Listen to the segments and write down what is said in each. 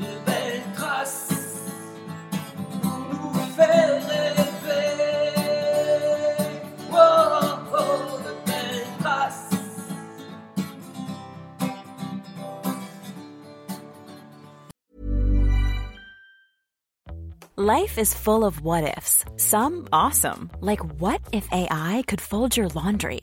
de belles traces pour nous faire rêver. Oh, oh, de belles traces. Life is full of what ifs. Some awesome, like what if AI could fold your laundry?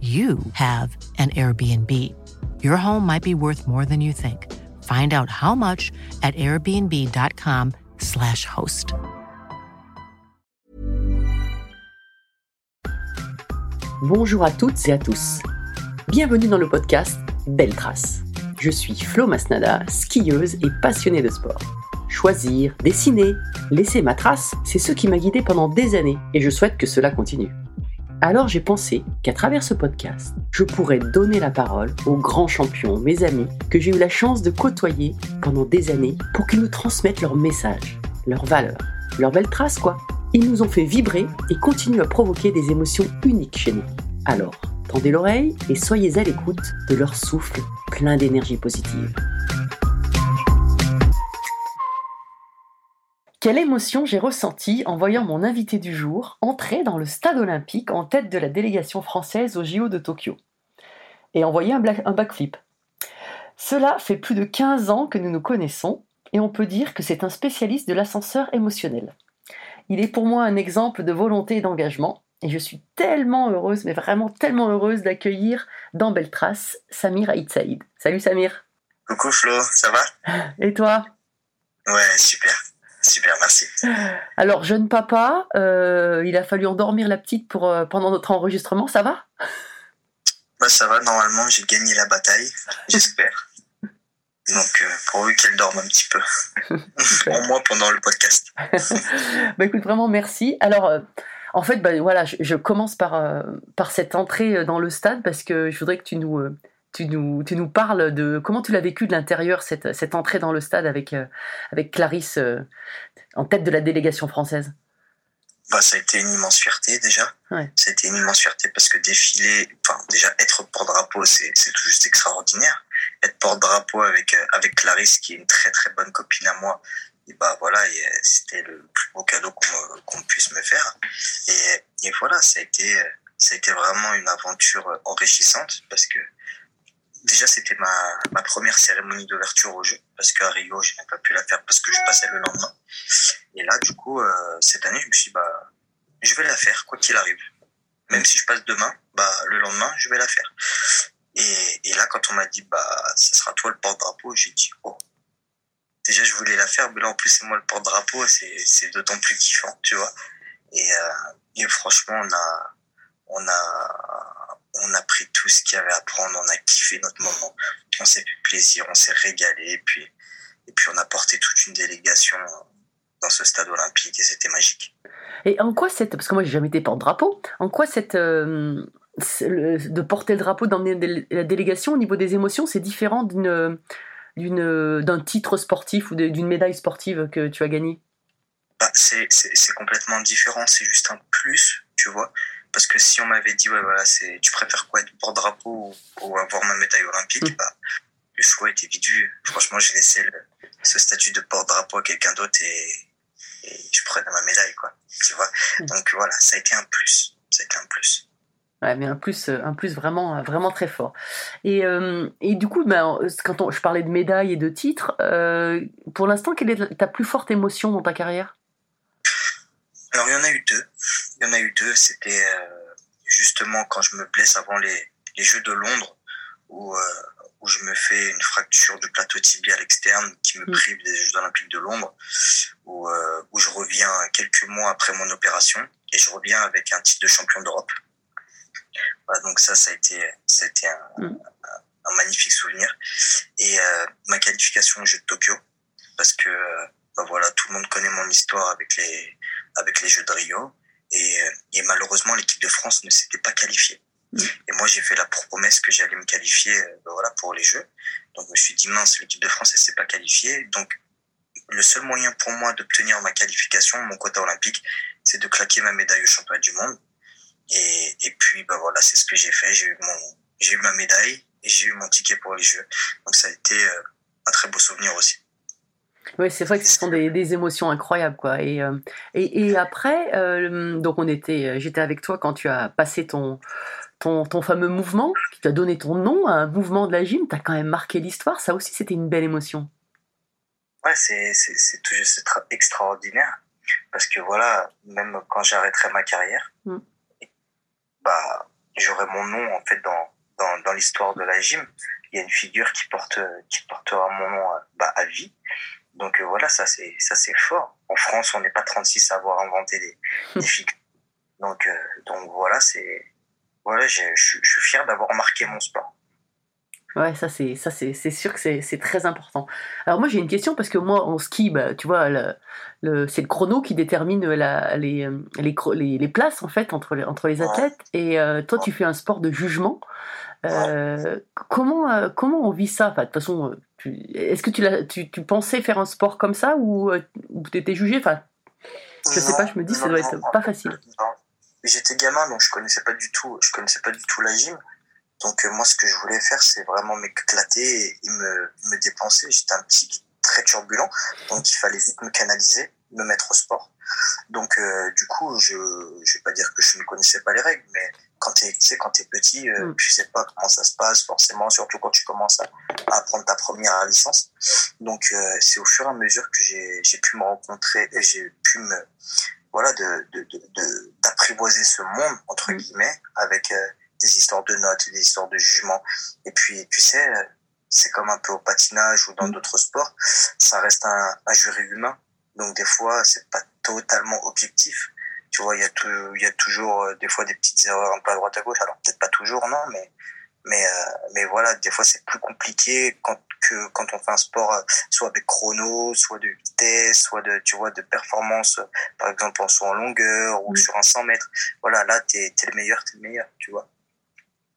you have an Airbnb. Your home might be worth more than you think. Find out how much at airbnb.com/slash host. Bonjour à toutes et à tous. Bienvenue dans le podcast Belle Trace. Je suis Flo Masnada, skieuse et passionnée de sport. Choisir, dessiner, laisser ma trace, c'est ce qui m'a guidée pendant des années et je souhaite que cela continue. Alors j'ai pensé qu'à travers ce podcast, je pourrais donner la parole aux grands champions, mes amis, que j'ai eu la chance de côtoyer pendant des années pour qu'ils nous transmettent leurs messages, leurs valeurs, leurs belles traces quoi. Ils nous ont fait vibrer et continuent à provoquer des émotions uniques chez nous. Alors, tendez l'oreille et soyez à l'écoute de leur souffle plein d'énergie positive. Quelle émotion j'ai ressentie en voyant mon invité du jour entrer dans le stade olympique en tête de la délégation française au JO de Tokyo et envoyer un, backflip. Cela fait plus de 15 ans que nous nous connaissons et on peut dire que c'est un spécialiste de l'ascenseur émotionnel. Il est pour moi un exemple de volonté et d'engagement et je suis tellement heureuse, mais vraiment tellement heureuse d'accueillir dans Belle Trace Samir Aït Saïd. Salut Samir Coucou Flo, ça va? Et toi? Ouais, super. Super, merci. Alors, jeune papa, euh, il a fallu endormir la petite pour, euh, pendant notre enregistrement, ça va? Bah ça va, normalement j'ai gagné la bataille, j'espère. Donc euh, pourvu qu'elle dorme un petit peu. Au moins pendant le podcast. Bah écoute, vraiment merci. Alors, euh, en fait, bah, voilà, je, je commence par, par cette entrée dans le stade parce que je voudrais que tu nous, tu nous, tu nous parles de comment tu l'as vécu de l'intérieur, cette, cette entrée dans le stade avec, euh, avec Clarisse euh, en tête de la délégation française? Bah ça a été une immense fierté déjà. Ouais. Ça a été une immense fierté parce que défiler, enfin déjà être porte-drapeau, c'est tout juste extraordinaire. Être porte-drapeau avec euh, avec Clarisse qui est une très très bonne copine à moi. Et bah voilà, c'était le plus beau cadeau qu'on puisse me faire. Et, et voilà, ça a été ça a été vraiment une aventure enrichissante parce que déjà c'était ma ma première cérémonie d'ouverture au jeu parce qu'à Rio je n'ai pas pu la faire parce que je passais le lendemain. Et là du coup euh, cette année je me suis dit, bah je vais la faire quoi qu'il arrive. Même si je passe demain, bah le lendemain je vais la faire. Et, et là quand on m'a dit bah ce sera toi le porte-drapeau, j'ai dit oh. Déjà je voulais la faire, mais là en plus c'est moi le porte-drapeau, c'est c'est d'autant plus kiffant, tu vois. Et, euh, et franchement on a on a on a pris tout ce qu'il y avait à prendre, on a kiffé notre moment, on s'est fait plaisir, on s'est régalé, et puis et puis on a porté toute une délégation dans ce stade olympique et c'était magique. Et en quoi cette. Parce que moi, j'ai jamais été porte-drapeau. En quoi cette. euh, de porter le drapeau, d'emmener dé- la délégation au niveau des émotions, c'est différent d'une d'une d'un titre sportif ou d'une médaille sportive que tu as gagné Bah, c'est c'est- c'est complètement différent, c'est juste un plus, tu vois. Parce que si on m'avait dit, ouais, voilà, c'est, tu préfères quoi, être porte-drapeau ou, ou avoir ma médaille olympique, Mm. bah, le choix était vite vu. Franchement, j'ai laissé le- ce statut de porte-drapeau à quelqu'un d'autre et, et je prenais ma médaille, quoi. Tu vois. Mm. Donc voilà, ça a été un plus. Ça a été un plus. Ouais, mais un plus, euh, un plus vraiment, vraiment très fort. Et, euh, et du coup, ben, quand on- je parlais de médailles et de titres, euh, pour l'instant, quelle est ta plus forte émotion dans ta carrière? Alors, il y en a eu deux. Il y en a eu deux. C'était euh, justement quand je me blesse avant les, les Jeux de Londres, où, euh, où je me fais une fracture du plateau tibial externe qui me Mm. prive des Jeux olympiques de Londres, où, euh, où je reviens quelques mois après mon opération et je reviens avec un titre de champion d'Europe. Voilà, donc ça, ça a été, ça a été un, Mm. un- un magnifique souvenir. Et euh, ma qualification aux Jeux de Tokyo, parce que bah voilà, tout le monde connaît mon histoire avec les, avec les Jeux de Rio. Et, euh, et malheureusement, l'équipe de France ne s'était pas qualifiée. Mm. Et moi, j'ai fait la promesse que j'allais me qualifier euh, bah voilà, pour les Jeux. Donc, je me suis dit, mince, l'équipe de France, elle s'est pas qualifiée. Donc, le seul moyen pour moi d'obtenir ma qualification, mon quota olympique, c'est de claquer ma médaille au championnat du monde. Et, et puis, bah voilà, c'est ce que j'ai fait. J'ai eu mon, j'ai eu ma médaille et j'ai eu mon ticket pour les Jeux. Donc, ça a été euh, un très beau souvenir aussi. Oui, c'est vrai que ce sont des, des émotions incroyables, quoi. Et, euh, et, et après, euh, donc on était, j'étais avec toi quand tu as passé ton, ton, ton fameux mouvement, qui t'a donné ton nom, un mouvement de la gym. T'as quand même marqué l'histoire. Ça aussi, c'était une belle émotion. Ouais, c'est tra- extraordinaire parce que voilà, même quand j'arrêterai ma carrière, Mm. bah j'aurai mon nom en fait dans dans dans l'histoire de la gym. Il y a une figure qui porte qui portera mon nom euh, bah, à vie. Donc euh, voilà, ça c'est ça c'est fort. En France, on n'est pas 36 à avoir inventé des, des. Donc euh, donc voilà, c'est voilà, je suis- fier d'avoir marqué mon sport. Ouais, ça c'est ça c'est c'est sûr que c'est c'est très important. Alors moi j'ai une question parce que moi en ski, bah, tu vois, le, le- c'est le chrono qui détermine la, les, euh, les, les, les places en fait entre les, entre les athlètes. Et euh, toi tu fais un sport de jugement. Euh, comment euh, comment on vit ça? Enfin, de toute façon, euh, tu- est-ce que tu, tu tu pensais faire un sport comme ça ou ou t'étais jugé? Enfin, je sais Non, pas, je me dis ça non, doit être pas facile. J'étais gamin, donc je connaissais pas du tout, je connaissais pas du tout la gym. Donc euh, moi, ce que je voulais faire, c'est vraiment m'éclater et, et me, me dépenser. J'étais un petit très turbulent, donc il fallait vite me canaliser, me mettre au sport. Donc euh, du coup, je je vais pas dire que je ne connaissais pas les règles, mais quand tu sais quand t'es petit, euh, Mm. tu sais pas comment ça se passe forcément, surtout quand tu commences à, à apprendre ta première licence. Donc euh, c'est au fur et à mesure que j'ai pu me rencontrer et j'ai pu me voilà de de de- de- d'apprivoiser ce monde entre Mm. guillemets avec euh, des histoires de notes, des histoires de jugement. Et puis tu sais, euh, c'est comme un peu au patinage ou dans Mm. d'autres sports, ça reste un, un jury humain. Donc des fois, c'est pas totalement objectif. Tu vois, il y a tout, il y a toujours euh, des fois des petites erreurs un peu à droite à gauche. Alors peut-être pas toujours, non, mais mais euh, mais voilà, des fois c'est plus compliqué quand que quand on fait un sport euh, soit avec chrono, soit de vitesse, soit de tu vois de performance, euh, par exemple en saut en longueur ou Mm. sur un 100 mètres. Voilà, là t'es t'es le meilleur, t'es le meilleur, tu vois.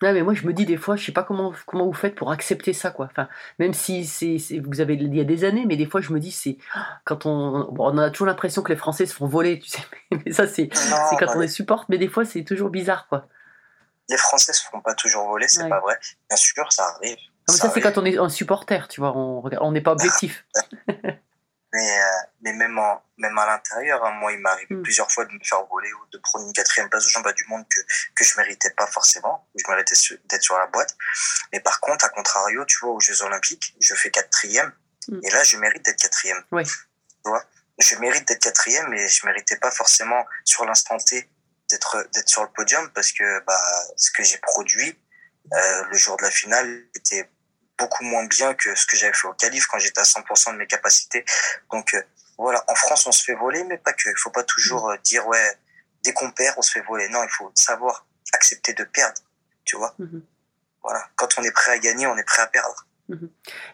Ouais, mais moi je me dis des fois, je sais pas comment comment vous faites pour accepter ça quoi. Enfin, même si c'est vous avez il y a des années, mais des fois je me dis c'est quand on on a toujours l'impression que les Français se font voler, tu sais. Mais ça c'est Non, c'est quand non, on les supporte, mais des fois c'est toujours bizarre quoi. les Français se font pas toujours voler, c'est Ouais. pas vrai. Bien sûr, ça arrive. Non, mais ça c'est quand on est un supporter, tu vois. On regarde- on n'est pas objectif. Mais, euh, mais même, en, même à l'intérieur, hein, moi, il m'est arrivé Mm. plusieurs fois de me faire voler ou de prendre une quatrième place au championnat du monde que, que je méritais pas forcément, je méritais d'être sur la boîte. Mais par contre, à contrario, tu vois, aux Jeux Olympiques, je fais quatrième. Mm. Et là, je mérite d'être quatrième. Ouais. Tu vois Je mérite d'être quatrième, mais je méritais pas forcément sur l'instant T d'être d'être sur le podium parce que bah, ce que j'ai produit euh, le jour de la finale était beaucoup moins bien que ce que j'avais fait au qualif quand j'étais à 100% de mes capacités. Donc euh, voilà, en France on se fait voler, mais pas que. Il faut pas toujours euh, dire ouais, dès qu'on perd on se fait voler. Non, il faut savoir accepter de perdre. Tu vois. Mhm. Voilà. Quand on est prêt à gagner, on est prêt à perdre.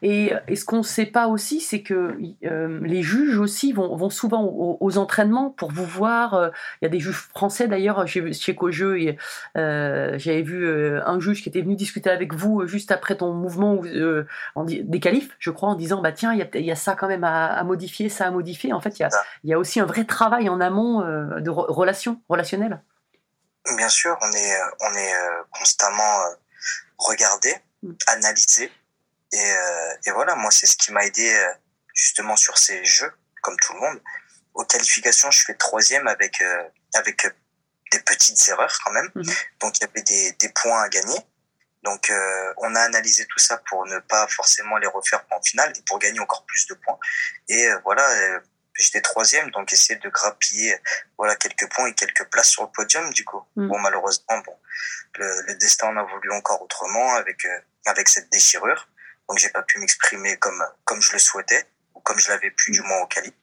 Et, et ce qu'on ne sait pas aussi, c'est que euh, les juges aussi vont, vont souvent aux, aux entraînements pour vous voir. euh, Il y a des juges français d'ailleurs, chez Cojeux, et, euh, j'avais vu euh, un juge qui était venu discuter avec vous euh, juste après ton mouvement euh, en des qualifs, je crois, en disant bah tiens, il y a, il y a ça quand même à, à modifier, ça à modifier. En fait, il y a, il y a aussi un vrai travail en amont euh, de re- relation, relationnel. Bien sûr, on est, euh, on est euh, constamment euh, regardé, Mm. analysé. Et, euh, et voilà, moi, c'est ce qui m'a aidé euh, justement sur ces jeux, comme tout le monde. Aux qualifications, je fais troisième avec, euh, avec des petites erreurs quand même. Mhm. Donc, il y avait des, des points à gagner. Donc, euh, on a analysé tout ça pour ne pas forcément les refaire en finale et pour gagner encore plus de points. Et euh, voilà, euh, j'étais troisième, donc essayer de grappiller voilà quelques points et quelques places sur le podium du coup. Mm. Bon malheureusement bon le, le destin en a voulu encore autrement avec euh, avec cette déchirure. Donc j'ai pas pu m'exprimer comme comme je le souhaitais ou comme je l'avais pu du moins au Cali.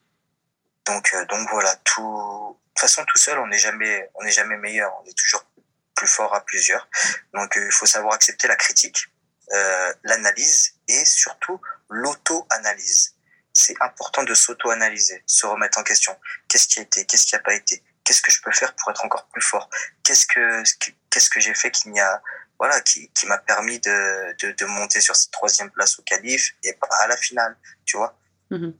Donc euh, donc voilà, tout de toute façon tout seul, on n'est jamais on n'est jamais meilleur, on est toujours plus fort à plusieurs. Donc euh, il faut savoir accepter la critique, euh, l'analyse et surtout l'auto-analyse. C'est important de s'auto-analyser, se remettre en question. Qu'est-ce qui a été, qu'est-ce qui a pas été? Qu'est-ce que je peux faire pour être encore plus fort? Qu'est-ce que qu'est-ce que j'ai fait qui n'y a voilà qui, qui m'a permis de, de, de monter sur cette troisième place au qualif et pas à la finale, tu vois Mhm.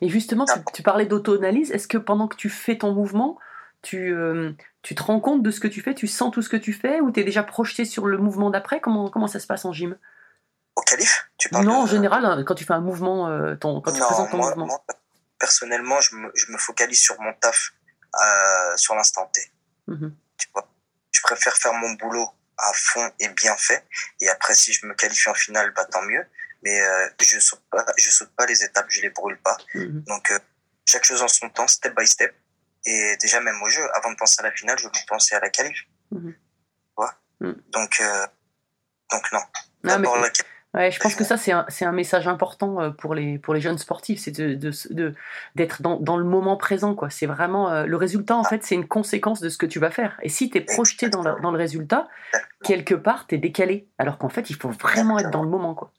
Et justement, tu, tu parlais d'auto-analyse. Est-ce que pendant que tu fais ton mouvement, tu, euh, tu te rends compte de ce que tu fais, tu sens tout ce que tu fais, ou tu es déjà projeté sur le mouvement d'après? Comment, comment ça se passe en gym? Au qualif? Tu parles Non, en de- général, hein, quand tu fais un mouvement, euh, ton, quand tu présentes ton moi, mouvement. moi, personnellement, je me, je me focalise sur mon taf, euh, sur l'instant T. Mhm. Tu vois? Je préfère faire mon boulot à fond et bien fait. Et après, si je me qualifie en finale, bah, tant mieux. Mais euh, je saute pas, je saute pas les étapes, je les brûle pas. Mhm. Donc, euh, chaque chose en son temps, step by step. Et déjà, même au jeu, avant de penser à la finale, je veux penser à la qualif. Tu vois? Mhm. Donc, euh, donc non. Non, mais- D'abord la qualif. Ouais, je pense que ça, c'est un, message important euh, pour les, pour les jeunes sportifs, c'est de, de, de- d'être dans, dans le moment présent. quoi. C'est vraiment euh, le résultat, en fait, c'est une conséquence de ce que tu vas faire. Et si tu es projeté dans, le- dans le résultat, quelque part, tu es décalé. Alors qu'en fait, il faut vraiment être dans le moment. quoi.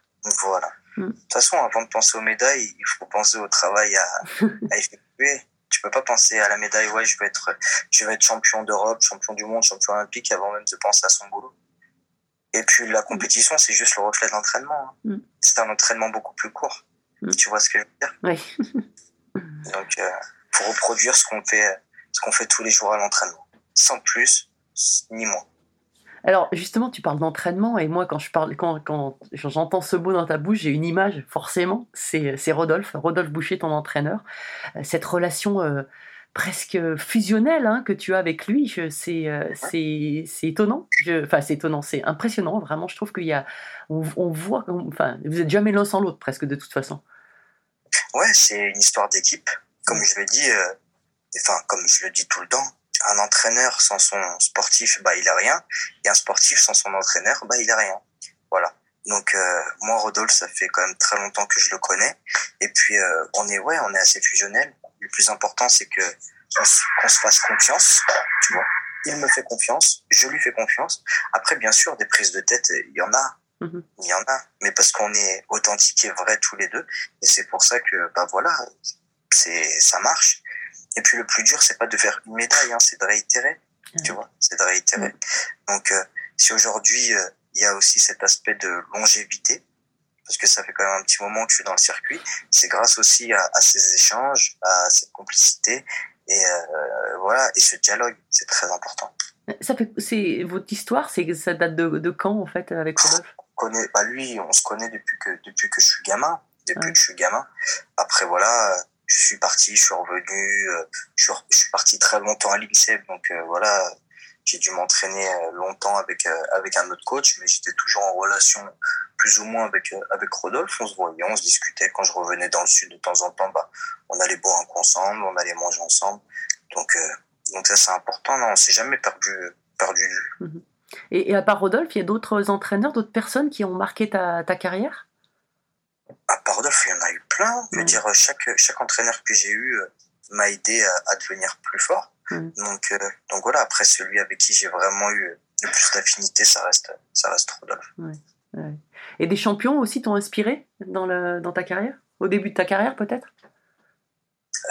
Voilà. Mm. De toute façon, avant de penser aux médailles, il faut penser au travail à, à effectuer. Tu peux pas penser à la médaille, ouais, je vais être, je vais être champion d'Europe, champion du monde, champion olympique avant même de penser à son boulot. Et puis la compétition, c'est juste le reflet de l'entraînement. hein. Mm. C'est un entraînement beaucoup plus court. Mm. Tu vois ce que je veux dire? Oui. Donc, euh, pour reproduire ce qu'on fait, ce qu'on fait tous les jours à l'entraînement, sans plus ni moins. Alors justement, tu parles d'entraînement et moi, quand je parle, quand, quand j'entends ce mot dans ta bouche, j'ai une image forcément. C'est Rodolphe, Rodolphe Boucher, ton entraîneur. Euh, Cette relation euh, presque fusionnelle hein, que tu as avec lui, c'est euh, c'est étonnant. Je- Enfin, c'est étonnant, c'est impressionnant. Vraiment, je trouve qu'il y a, on, on voit, enfin, vous êtes jamais l'un sans l'autre presque de toute façon. Ouais, c'est une histoire d'équipe. Comme je le dis, euh, enfin, comme je le dis tout le temps, un entraîneur sans son sportif, bah, il est rien. Et un sportif sans son entraîneur, bah, il est rien. Voilà. Donc, euh, moi, Rodolphe, ça fait quand même très longtemps que je le connais. Et puis, euh, on est, ouais, on est assez fusionnel. Le plus important, c'est que qu'on se fasse confiance, tu vois. Il me fait confiance, je lui fais confiance. Après, bien sûr, des prises de tête, il y en a. Mhm. Il y en a. Mais parce qu'on est authentiques et vrais tous les deux. Et c'est pour ça que, bah voilà, c'est, ça marche. Et puis le plus dur, c'est pas de faire une médaille, hein, c'est de réitérer. Tu vois, c'est de réitérer. Donc, euh, si aujourd'hui, euh, il y a aussi cet aspect de longévité, parce que ça fait quand même un petit moment que je suis dans le circuit, c'est grâce aussi à, à ces échanges, à cette complicité, et euh, voilà, et ce dialogue, c'est très important. Ça fait, c'est votre histoire, c'est ça date de, de quand en fait avec Rodolphe? On connaît, bah lui, on se connaît depuis que depuis que je suis gamin, depuis Ouais. que je suis gamin. Après voilà, je suis parti, je suis revenu, euh, je suis, re- je suis parti très longtemps à l'INSEP, donc euh, voilà, j'ai dû m'entraîner euh, longtemps avec euh, avec un autre coach, mais j'étais toujours en relation plus ou moins avec euh, avec Rodolphe. On se voyait, on se discutait. Quand je revenais dans le sud de temps en temps, bah on allait boire un coup ensemble, on allait manger ensemble. Donc euh, donc ça c'est important. Non, on s'est jamais perdu perdu de vue. et, et à part Rodolphe, il y a d'autres entraîneurs, d'autres personnes qui ont marqué ta, ta carrière? À part Rodolphe, il y en a eu plein. Je veux dire, chaque, chaque entraîneur que j'ai eu m'a aidé à, à devenir plus fort. Mm. Donc, euh, donc voilà, après, celui avec qui j'ai vraiment eu le plus d'affinité, ça reste, ça reste Rodolphe. Ouais. Et des champions aussi t'ont inspiré dans, le, dans ta carrière? Au début de ta carrière, peut-être?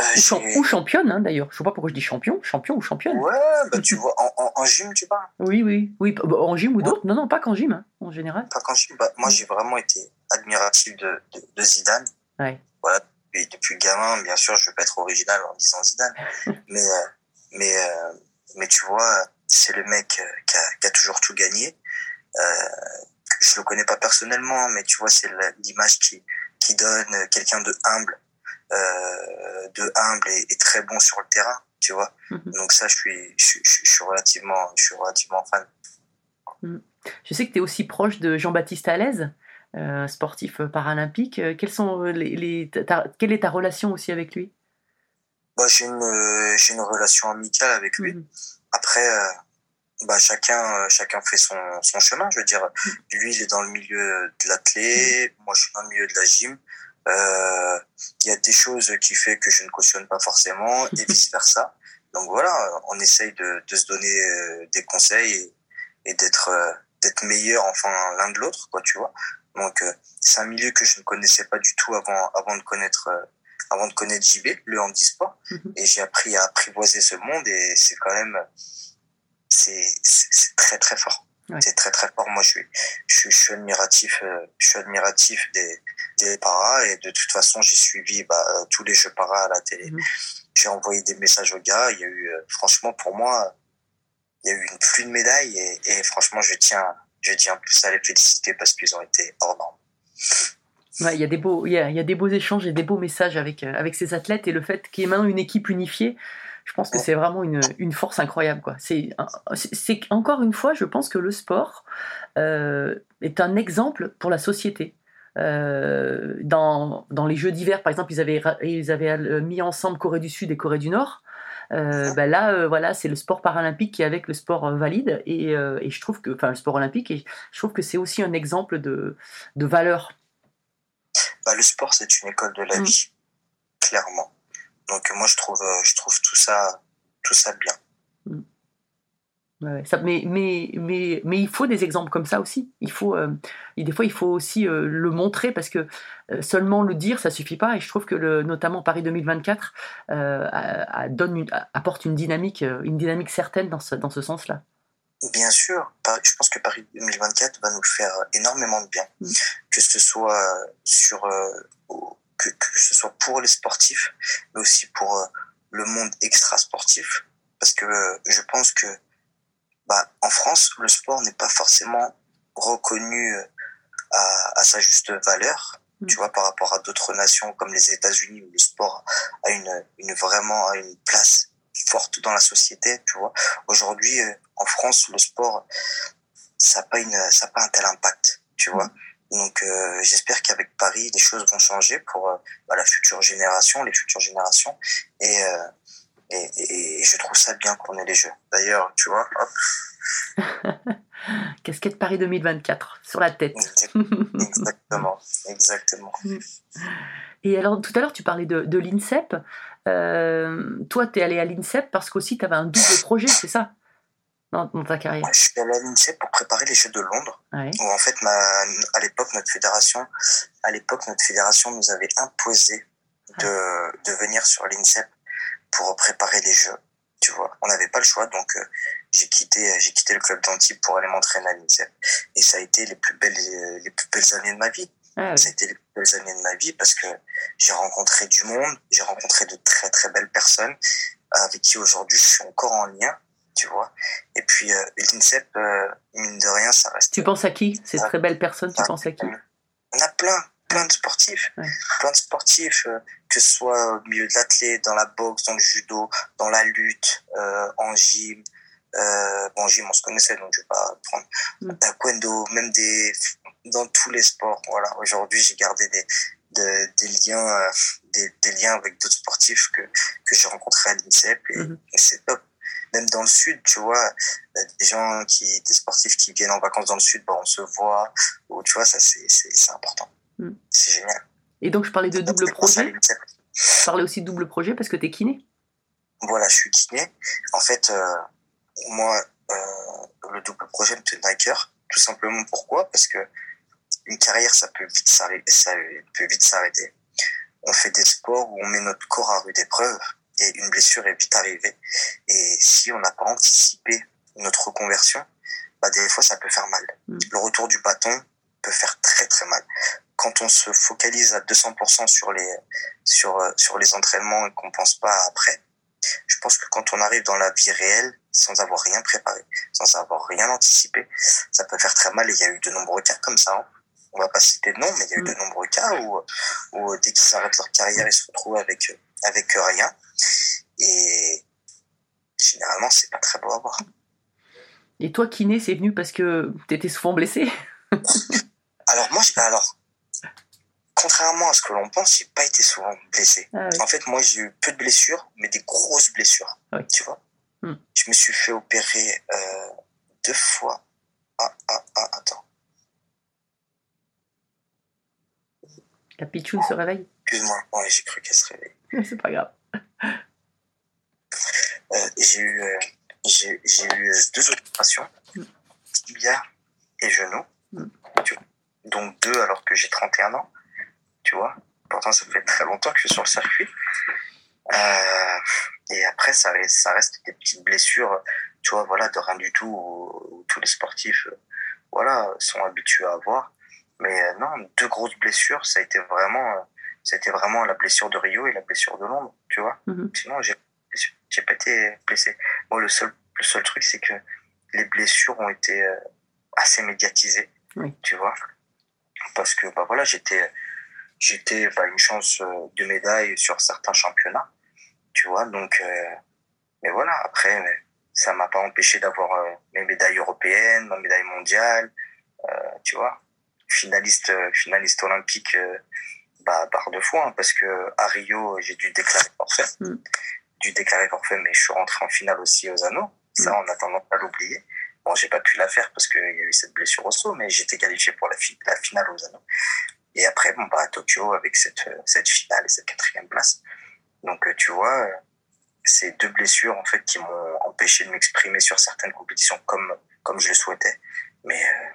Euh, ou, championne, hein, d'ailleurs. Je sais pas pourquoi je dis champion, champion ou championne. Ouais, bah tu vois, en, en, en gym, tu parles? Oui, oui. oui bah, en gym ou d'autres? Non, non, pas qu'en gym, hein, en général. Pas qu'en gym, bah, moi j'ai vraiment été admiratif de, de, de Zidane. Ouais. Voilà, depuis, depuis gamin, bien sûr, je vais pas être original en disant Zidane, mais euh, mais euh, mais tu vois, c'est le mec euh, qui a, qui a toujours tout gagné. Euh, je le connais pas personnellement, mais tu vois, c'est l'image qui qui donne quelqu'un de humble, euh, de humble et, et très bon sur le terrain, tu vois. Mhm. Donc ça, je suis je, suis- je suis relativement je suis relativement fan. Je sais que tu es aussi proche de Jean-Baptiste Alaise, euh, sportif paralympique. Quelles sont les, les- ta- quelle est ta relation aussi avec lui? Bah, j'ai une euh, j'ai une relation amicale avec lui. Mhm. Après, euh, bah, chacun, euh, chacun fait son, son chemin. Je veux dire, lui, il est dans le milieu de l'athlé, moi, je suis dans le milieu de la gym. Euh, Il y a des choses qui fait que je ne cautionne pas forcément et vice versa. Donc voilà, on essaye de, de se donner des conseils et, et d'être d'être meilleur enfin l'un de l'autre, quoi, tu vois. Donc euh, c'est un milieu que je ne connaissais pas du tout avant avant de connaître avant de connaître JB, le handisport, Mhm. et j'ai appris à apprivoiser ce monde et c'est quand même c'est très très fort. Ouais. C'est très très fort. Moi, je suis je suis, je suis admiratif euh, je suis admiratif des des paras et de toute façon, j'ai suivi bah, euh, tous les jeux paras à la télé. Mhm. J'ai envoyé des messages aux gars. Il y a eu euh, franchement pour moi, il y a eu une pluie de médailles et, et franchement, je tiens je tiens plus à les féliciter parce qu'ils ont été hors normes. Ouais, il y a des beaux, il y a, il y a des beaux échanges et des beaux messages avec euh, avec ces athlètes et le fait qu'il y ait maintenant une équipe unifiée, je pense que c'est vraiment une, une force incroyable quoi. C'est encore une fois, je pense que le sport euh, est un exemple pour la société. Euh, dans, dans les Jeux d'hiver, par exemple, ils avaient, ra- ils avaient mis ensemble Corée du Sud et Corée du Nord. Euh, ben là, euh, voilà, c'est le sport paralympique qui est avec le sport euh, valide et, et je trouve que, enfin, le sport olympique, et je trouve que c'est aussi un exemple de, de valeur Bah, le sport, c'est une école de la Mm. vie, clairement. Donc moi, je trouve euh, je trouve tout ça tout ça bien. Ouais. Ça, mais, mais, mais, mais il faut des exemples comme ça aussi. Il faut, euh, et des fois, il faut aussi euh, le montrer parce que euh, seulement le dire, ça suffit pas. Et je trouve que le, notamment Paris 2024 euh, a- a- donne une- a- apporte une dynamique, une dynamique certaine dans ce, dans ce sens-là. Bien sûr, je pense que Paris 2024 va nous faire énormément de bien, Mm. que ce soit euh, sur euh, que, que ce soit pour les sportifs, mais aussi pour euh, le monde extra sportif, parce que euh, je pense que bah, en France, le sport n'est pas forcément reconnu euh, à, à sa juste valeur. Mm. Tu vois, par rapport à d'autres nations comme les États-Unis où le sport a une, une vraiment a une place forte dans la société. Tu vois, aujourd'hui euh, en France, le sport ça n'a pas une ça a pas un tel impact. Tu vois. Donc euh, j'espère qu'avec Paris, les choses vont changer pour euh, bah, la future génération, les futures générations. Et, euh, et, et, et je trouve ça bien qu'on ait les jeux. D'ailleurs, tu vois, hop, Casquette Paris 2024 sur la tête. exactement, exactement. Et alors, tout à l'heure, tu parlais de, de l'INSEP. Euh, toi, tu es allé à l'INSEP parce qu'aussi, tu avais un double projet, c'est ça? Dans, dans ta carrière. Je suis allé à l'INSEP pour préparer les Jeux de Londres. Ouais. où en fait, ma, à l'époque, notre fédération, à l'époque, notre fédération nous avait imposé de, de venir sur l'INSEP pour préparer les Jeux. Tu vois, on n'avait pas le choix, donc euh, j'ai quitté, j'ai quitté le club d'Antibes pour aller m'entraîner à l'INSEP. Et ça a été les plus belles, les plus belles années de ma vie. Ah, ouais. Ça a été les belles années de ma vie parce que j'ai rencontré du monde, j'ai rencontré de très très belles personnes avec qui aujourd'hui je suis encore en lien, tu vois. Et puis euh, l'INSEP, euh, mine de rien, ça reste. Tu penses à qui? Ces très belles personnes, tu penses à qui? On a plein, plein de sportifs, Ouais. plein de sportifs, euh, que ce soit au milieu de l'athlète, dans la boxe, dans le judo, dans la lutte, euh, en gym. Euh, bon, gym, on se connaissait, donc je vais pas prendre Mm. taekwondo, même des, dans tous les sports. Voilà, aujourd'hui, j'ai gardé des, de- des liens, euh, des, des liens avec d'autres sportifs que, que j'ai rencontrés à l'INSEP et, Mhm. et c'est top. Même dans le sud, tu vois, euh, des gens qui, des sportifs qui viennent en vacances dans le sud, bah, on se voit, ou tu vois, ça, c'est, c'est, c'est important. Mm. C'est génial. Et donc, je parlais de double projet. Je parlais aussi de double projet parce que tu es kiné. Voilà, je suis kiné. En fait, euh, moi, euh, le double projet me tenait à cœur. Tout simplement pourquoi? Parce que une carrière, ça peut vite s'arrêter. Ça peut vite s'arrêter. On fait des sports où on met notre corps à rude épreuve et une blessure est vite arrivée. Et si on n'a pas anticipé notre reconversion, bah des fois ça peut faire mal. Mm. Le retour du bâton peut faire très très mal. Quand on se focalise à 200% sur les sur euh, sur les entraînements et qu'on pense pas après, je pense que quand on arrive dans la vie réelle sans avoir rien préparé, sans avoir rien anticipé, ça peut faire très mal. Et il y a eu de nombreux cas comme ça. hein. On va pas citer de nom, mais il y a eu de nombreux cas où, où dès qu'ils arrêtent leur carrière, ils se retrouvent avec avec rien. Et généralement, c'est pas très beau à voir. Et toi, kiné, c'est venu parce que t'étais souvent blessé? Alors moi, alors contrairement à ce que l'on pense, j'ai pas été souvent blessé. Ah oui. En fait, moi, j'ai eu peu de blessures, mais des grosses blessures. Ah oui. Tu vois. Hmm. Je me suis fait opérer euh, deux fois. Ah, ah, ah, attends. La pitchoune se réveille Excuse-moi. Ouais, j'ai cru qu'elle se réveille. C'est pas grave. Euh, j'ai eu, euh, j'ai, j'ai eu euh, deux opérations, tibia et genou, Mm. tu- donc deux alors que j'ai 31 ans, tu vois. Pourtant, ça fait très longtemps que je suis sur le circuit. Euh, et après, ça reste, ça reste des petites blessures, tu vois, voilà, de rien du tout, où, où tous les sportifs, voilà, sont habitués à avoir. Mais euh, non, deux grosses blessures, ça a été vraiment, euh, été vraiment la blessure de Rio et la blessure de Londres, tu vois. Mhm. Sinon, j'ai j'ai pas été blessé. Moi, le seul, le seul truc, c'est que les blessures ont été euh, assez médiatisées, Oui. tu vois. Parce que, bah voilà, j'étais, j'étais, bah, une chance euh, de médaille sur certains championnats, tu vois. Donc, euh, mais voilà, après, mais ça m'a pas empêché d'avoir euh, mes médailles européennes, ma médaille mondiale, euh, tu vois. Finaliste, euh, finaliste olympique, euh, bah, par deux fois, hein, parce que à Rio, j'ai dû déclarer forfait. Mm. Dû déclarer forfait, mais je suis rentré en finale aussi aux anneaux. Ça, on a tendance à l'oublier. Bon, j'ai pas pu la faire parce qu'il y a eu cette blessure au saut, mais j'étais qualifié pour la, fi- la finale aux anneaux. Et après, bon, bah, à Tokyo, avec cette, euh, cette finale et cette quatrième place. Donc, tu vois, euh, ces deux blessures, en fait, qui m'ont empêché de m'exprimer sur certaines compétitions comme, comme je le souhaitais. Mais, euh,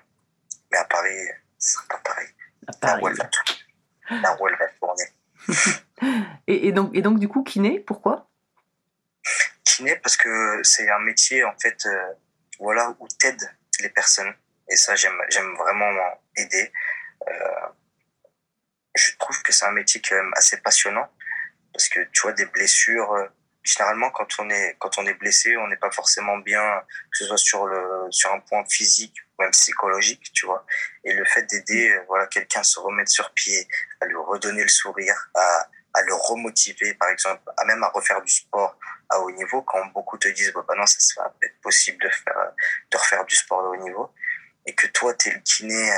mais à Paris, pas pareil. Là Paris. où elle va tourner. Là où elle va tourner. Et, et donc, et donc, du coup, kiné, pourquoi? Kiné parce que c'est un métier en fait euh, voilà où t'aides les personnes et ça j'aime j'aime vraiment aider euh, je trouve que c'est un métier quand même assez passionnant parce que tu vois des blessures euh, généralement quand on est quand on est blessé on n'est pas forcément bien que ce soit sur le sur un point physique ou même psychologique tu vois. Et le fait d'aider euh, voilà quelqu'un à se remettre sur pied à lui redonner le sourire à à le remotiver par exemple à même à refaire du sport à haut niveau quand beaucoup te disent bah, bah non ça sera peut-être possible de faire de refaire du sport de haut niveau et que toi t'es le kiné euh,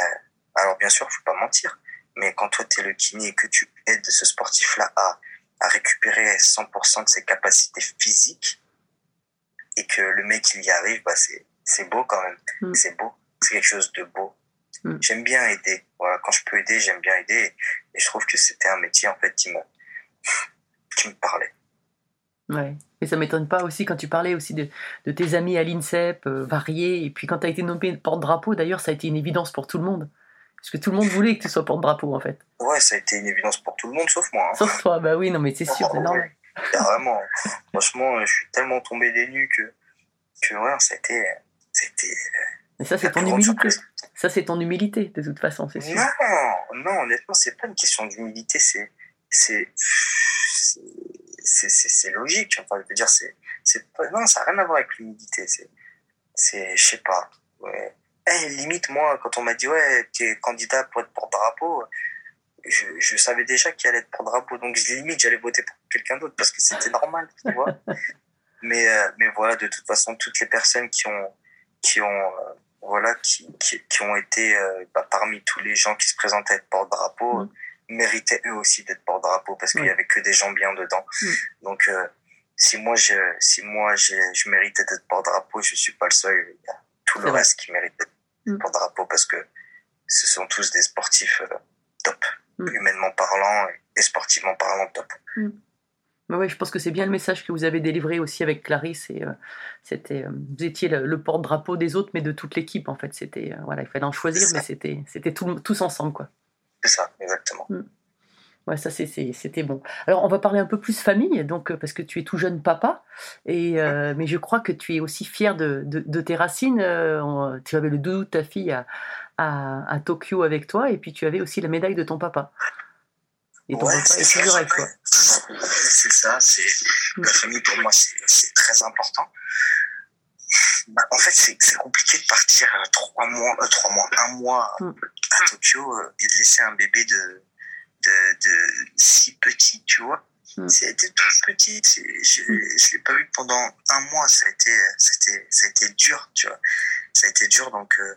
alors bien sûr faut pas mentir mais quand toi t'es le kiné et que tu aides ce sportif là à à récupérer 100% de ses capacités physiques et que le mec il y arrive bah c'est c'est beau quand même Mm. c'est beau c'est quelque chose de beau Mm. j'aime bien aider voilà quand je peux aider j'aime bien aider et, et je trouve que c'était un métier en fait qui me qui me parlait Ouais. Et ça m'étonne pas aussi quand tu parlais aussi de, de tes amis à l'INSEP, euh, variés, et puis quand tu as été nommé porte-drapeau, d'ailleurs, ça a été une évidence pour tout le monde. Parce que tout le monde voulait que tu sois porte-drapeau, en fait. Ouais, ça a été une évidence pour tout le monde, sauf moi. hein. Sauf toi, bah oui, non, mais c'est sûr, c'est normal. Vraiment, franchement, je suis tellement tombé des nues que, que ouais, ça a été, c'était Mais ça, c'est ton humilité. surprise. Ça, c'est ton humilité, de toute façon, c'est sûr. Non, non, honnêtement, c'est pas une question d'humilité, c'est, c'est, c'est, c'est, c'est logique. Enfin, je veux dire, c'est, c'est pas, non, ça n'a rien à voir avec l'humilité. C'est, c'est, je sais pas. Ouais. Eh, limite, moi, quand on m'a dit, ouais, t'es candidat pour être porte-drapeau, je, je savais déjà qu'il allait être porte-drapeau. Donc, limite, j'allais voter pour quelqu'un d'autre parce que c'était normal, tu vois. mais, euh, mais voilà, de toute façon, toutes les personnes qui ont, qui ont, euh, voilà, qui, qui, qui ont été euh, bah, parmi tous les gens qui se présentaient à être porte-drapeau, Mm. méritaient eux aussi d'être porte-drapeau parce qu'il Oui. y avait que des gens bien dedans. Mm. Donc, euh, si moi, je, si moi, je, je méritais d'être porte-drapeau, je suis pas le seul. Il y a tout le reste qui mérite d'être Mm. porte-drapeau parce que ce sont tous des sportifs euh, top, Mm. humainement parlant et, sportivement parlant top. Mais ouais, je pense que c'est bien le message que vous avez délivré aussi avec Clarisse. Et, euh, c'était, euh, vous étiez le, le porte-drapeau des autres, mais de toute l'équipe en fait. C'était, euh, voilà, il fallait en choisir, mais c'était, c'était tout- tous ensemble quoi. C'est ça, exactement. Ouais, ça c'était bon. Alors on va parler un peu plus famille, donc euh, parce que tu es tout jeune papa, et euh, mais je crois que tu es aussi fier de, de, de tes racines. Euh, tu avais le doudou de ta fille à, à, à Tokyo avec toi, et puis tu avais aussi la médaille de ton papa. Et ton Ouais, papa est toujours avec toi. C'est ça, c'est la famille pour moi, c'est très important. Bah, en fait, c'est compliqué de partir trois mois, euh, trois mois, un mois Mm. à Tokyo et de laisser un bébé de de, de si petit, tu vois. C'était tout petit. Je, je l'ai pas vu pendant un mois. Ça a été, c'était, ça a été dur, tu vois. Ça a été dur, donc euh,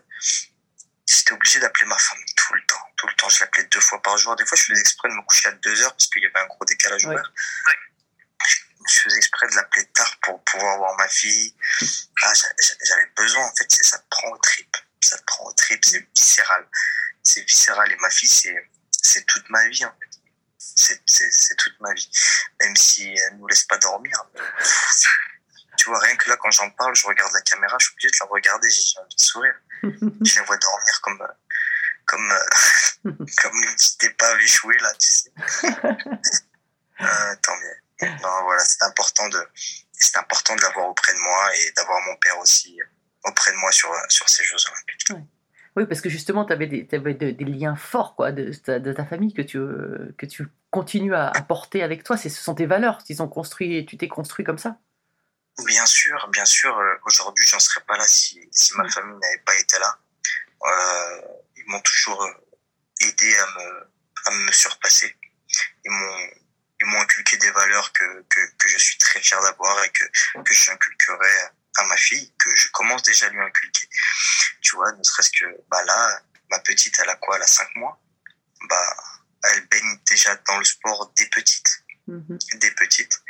j'étais obligé d'appeler ma femme tout le temps, tout le temps. Je l'appelais deux fois par jour. Des fois, je faisais exprès de me coucher à deux heures parce qu'il y avait un gros décalage Ouais. horaire. Je faisais exprès de l'appeler tard pour pouvoir voir ma fille. Ah, j'a- j'a- j'avais besoin, en fait, c'est ça te prend au trip. Ça te prend au trip, c'est viscéral. C'est viscéral. Et ma fille, c'est, c'est toute ma vie, en fait. C'est, toute ma vie. Même si elle nous laisse pas dormir. Tu vois, rien que là, quand j'en parle, je regarde la caméra, je suis obligé de la regarder, j'ai envie de sourire. Je la vois dormir comme, comme, comme une petite épave échouée, là, tu sais. Euh, tant mieux. Non, voilà, c'est important de, c'est important de l'avoir auprès de moi et d'avoir mon père aussi auprès de moi sur, sur ces Jeux Olympiques. Oui, parce que justement, tu avais, des, de- des liens forts quoi, de, ta- de ta famille que tu, euh, que tu continues à, à porter avec toi. Ce sont tes valeurs. Ils ont construit, tu t'es construit comme ça. Bien sûr, bien sûr, euh, aujourd'hui, j'en serais pas là si, si ma famille n'avait pas été là. Euh, ils m'ont toujours aidé à me, à me surpasser. Ils m'ont, ils m'ont inculqué des valeurs que, que, que je suis très fier d'avoir et que, que j'inculquerai à ma fille, que je commence déjà à lui inculquer. Tu vois, ne serait-ce que, bah là, ma petite, elle a quoi? Elle a cinq mois? Bah, elle baigne déjà dans le sport dès petite Mhm. des petites.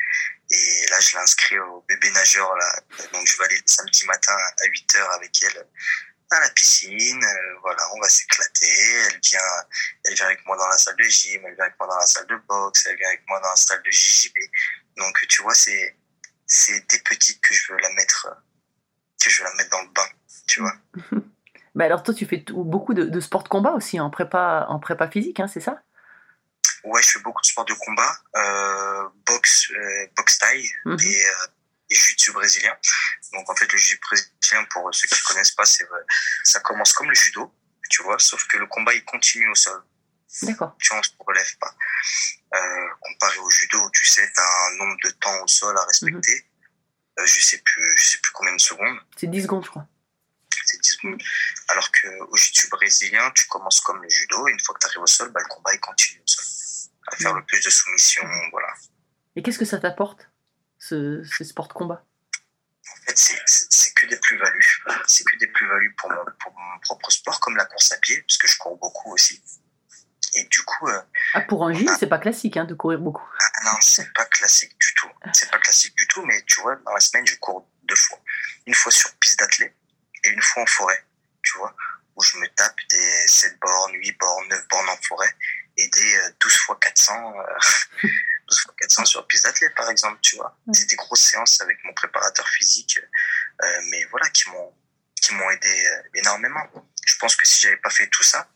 Et là, je l'ai inscrit au bébé nageur. Là. Donc, je vais aller le samedi matin à 8 heures avec elle à la piscine. Euh, voilà, on va s'éclater. Elle vient, elle vient avec moi dans la salle de gym, elle vient avec moi dans la salle de boxe, elle vient avec moi dans la salle de JJB. Donc, tu vois, c'est, c'est des petites que je veux la mettre, que je veux la mettre dans le bain, tu vois. Mais alors, toi, tu fais beaucoup de, de sport de combat aussi en prépa, en prépa physique, hein, c'est ça? Ouais, je fais beaucoup de sports de combat, euh, boxe, euh, boxe taille Mhm. et, euh, et jiu-jitsu brésilien. Donc en fait, le jiu-jitsu brésilien, pour ceux qui connaissent pas, c'est euh, ça commence comme le judo, tu vois, sauf que le combat il continue au sol. D'accord. Tu vois, on se relève pas. Euh, comparé au judo, où tu sais, t'as un nombre de temps au sol à respecter. Euh, je sais plus, je sais plus combien de secondes. C'est 10 secondes, je crois. C'est 10 secondes. Alors que au jiu-jitsu brésilien, tu commences comme le judo. Et une fois que tu arrives au sol, bah, le combat il continue au sol. À faire le plus de soumission, voilà. Et qu'est-ce que ça t'apporte, ce, ce sport de combat? En fait, c'est- que des plus-values. C'est que des plus-values pour mon, pour mon propre sport, comme la course à pied, parce que je cours beaucoup aussi. Et du coup, euh, Ah, pour un gym, c'est pas classique hein, de courir beaucoup. ah non, c'est pas classique du tout. C'est pas classique du tout, mais tu vois, dans la semaine, je cours deux fois. Une fois sur piste d'athlète et une fois en forêt, tu vois, où je me tape des 7 bornes, 8 bornes, 9 bornes en forêt et des euh, 12 fois 400, euh, 12 fois 400 sur piste d'athlète, par exemple, tu vois. Ouais. C'est des grosses séances avec mon préparateur physique, euh, mais voilà, qui m'ont qui m'ont aidé euh, énormément. Je pense que si j'avais pas fait tout ça,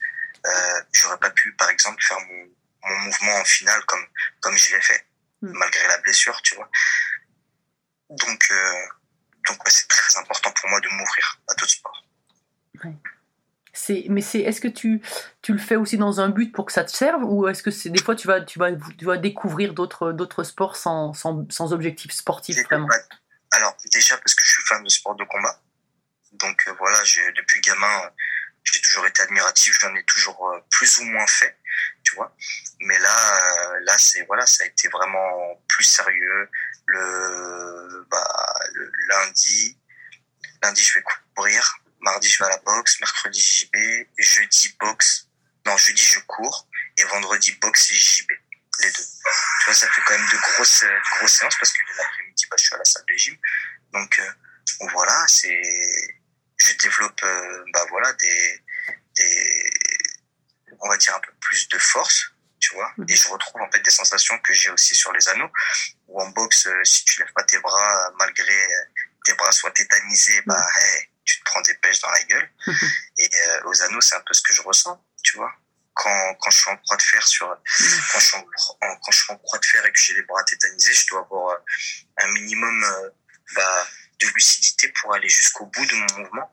euh, j'aurais pas pu, par exemple, faire mon, mon mouvement en finale comme comme je l'ai fait, Mm. malgré la blessure, tu vois. Donc, euh, donc ouais, c'est très important pour moi de m'ouvrir à d'autres sports. C'est, mais c'est, est-ce que tu, tu le fais aussi dans un but pour que ça te serve ou est-ce que c'est des fois tu vas, tu vas, tu vas découvrir d'autres, d'autres sports sans, sans, sans objectif sportif vraiment? Alors, déjà parce que je suis fan de sport de combat. Donc euh, voilà, j'ai, depuis gamin, j'ai toujours été admiratif, j'en ai toujours euh, plus ou moins fait, tu vois. Mais là, euh, là, c'est voilà, ça a été vraiment plus sérieux. Le, bah, le lundi, lundi je vais courir, mardi je vais à la boxe, mercredi et jeudi boxe. Non, jeudi je cours et vendredi boxe et JJB, les deux. Tu vois, ça fait quand même de grosses, grosses séances parce que l'après-midi, bah, je suis à la salle de gym. Donc, euh, voilà, c'est, je développe, euh, bah voilà, des, des, on va dire un peu plus de force, tu vois. Mhm. Et je retrouve en fait des sensations que j'ai aussi sur les anneaux. Ou en boxe, euh, si tu lèves pas tes bras, euh, malgré tes bras soient tétanisés, bah, hey, tu te prends des pêches dans la gueule. Mhm. Et euh, aux anneaux, c'est un peu ce que je ressens, tu vois. Quand, quand je suis en croix de fer sur, quand je suis en, quand je suis en croix de fer et que j'ai les bras tétanisés, je dois avoir un minimum euh, bah, de lucidité pour aller jusqu'au bout de mon mouvement.